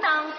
能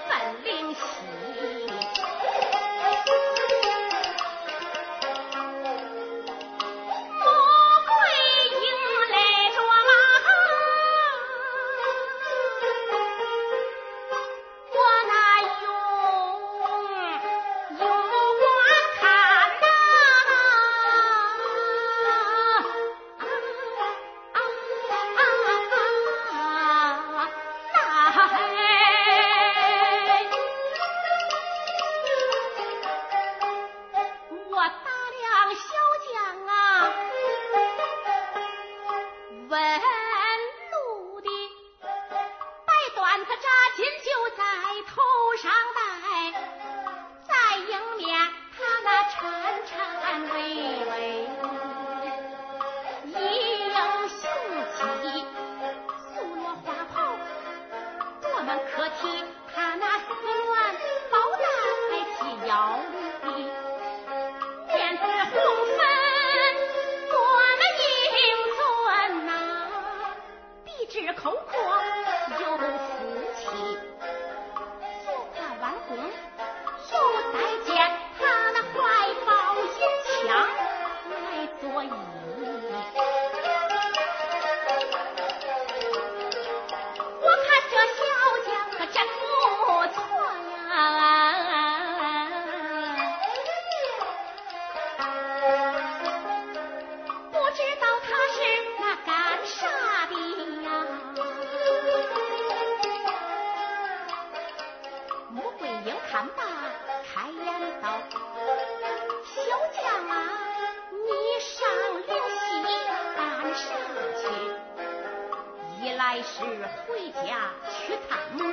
来是回家去探母，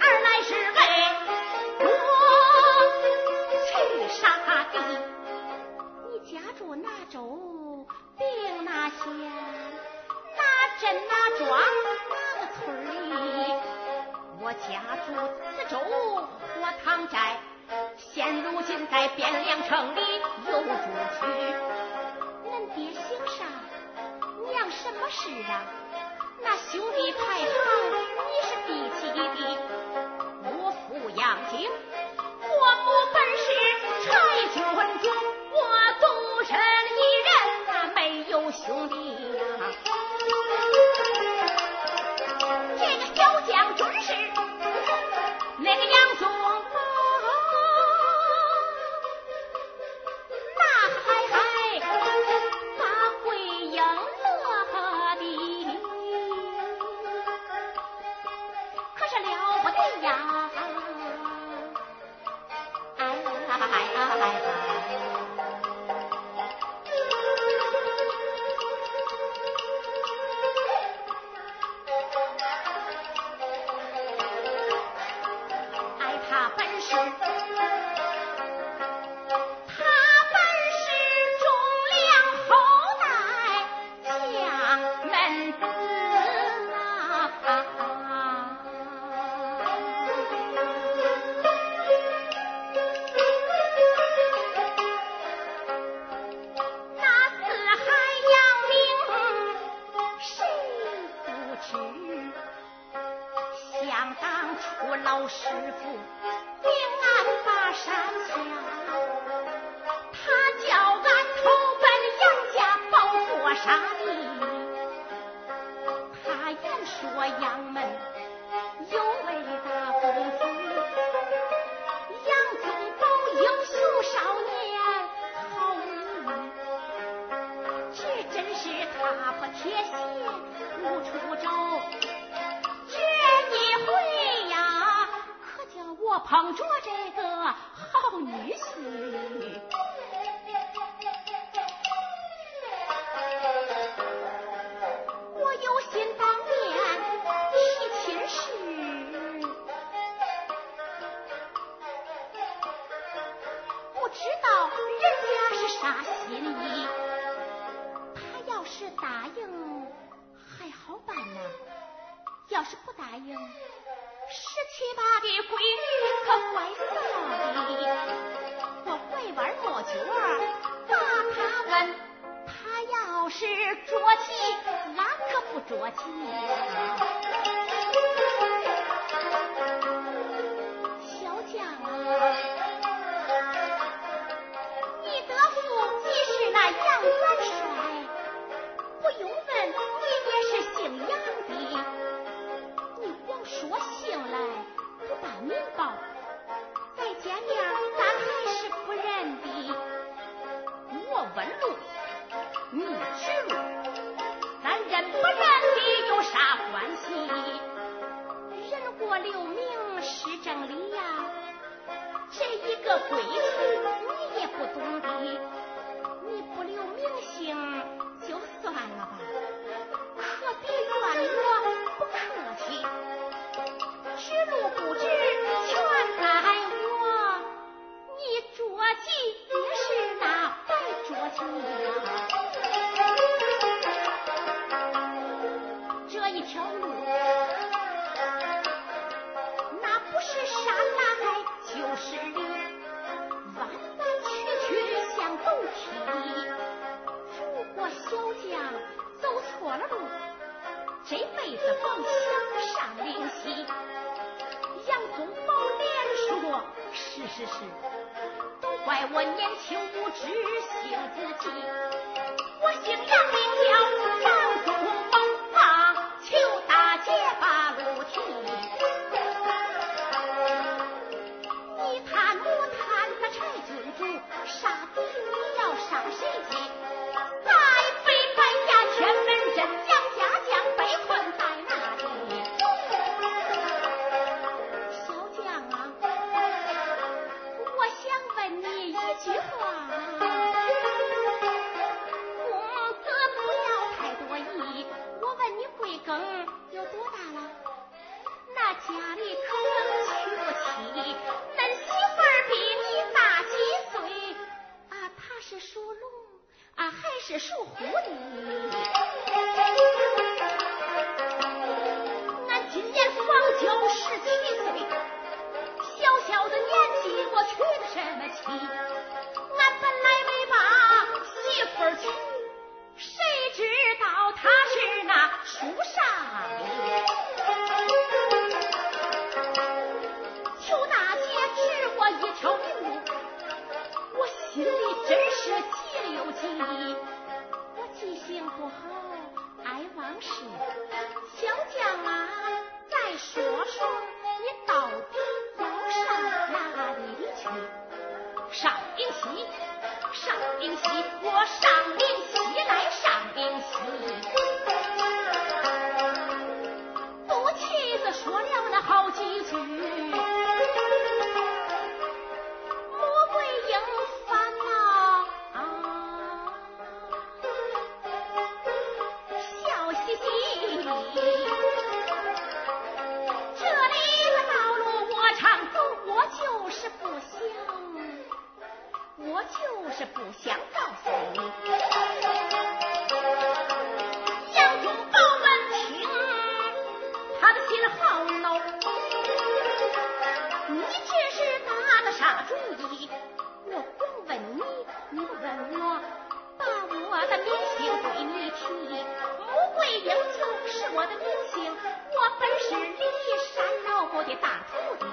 二来是为我去杀敌。你家住哪州，定哪县，哪镇哪庄哪个村里？我家住子州，我躺在现如今在汴梁城里有住去。恁爹姓啥？娘什么事啊？兄弟排行你是第七的我抚养行是，他本是忠良后代家门子啊，那四海扬名谁不知？想当初老师傅。命俺把山下，他叫俺投奔杨家报国杀敌。他言说杨门有位大公子，杨宗保英雄少年好武艺，这真是踏破铁鞋无处找。捧着这个好女婿。我有心当面提亲事，不知道人家是啥心意。他要是答应，还好办呢。要是不答应，十七八的闺女可怪大的。我拐弯抹角把他问，他要是着急，俺可不着急。曲像楼梯。如果小将走错了路，这辈子甭想上灵溪。杨宗保连说：“是是是，都怪我年轻无知，性子急。我姓杨，名叫杨是属虎说了那好几句，穆桂英烦恼，笑嘻嘻。这里的道路我常走，我就是不想。我就是不想故意我光问你你不问我把我的名姓对你提穆桂英就是我的名姓我本是骊山老母的大徒弟。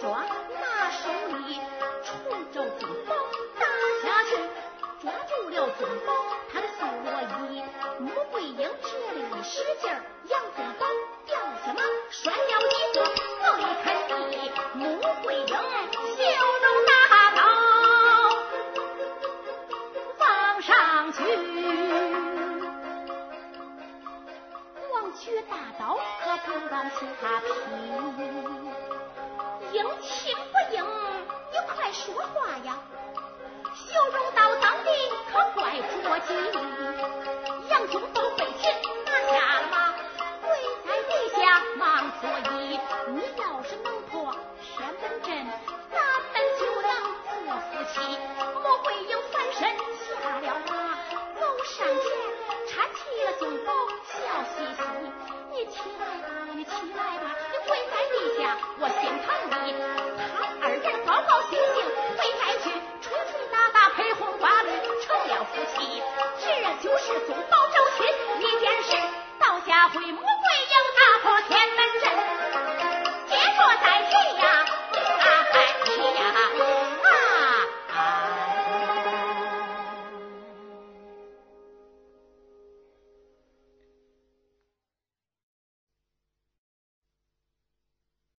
抓拿手里，冲着金宝打下去，抓住了金宝，他的蓑罗衣，穆桂英这里一使劲，杨宗保掉下马，摔了一个，倒一看地，穆桂英袖中大刀放上去，王举大刀可不敢向他拼。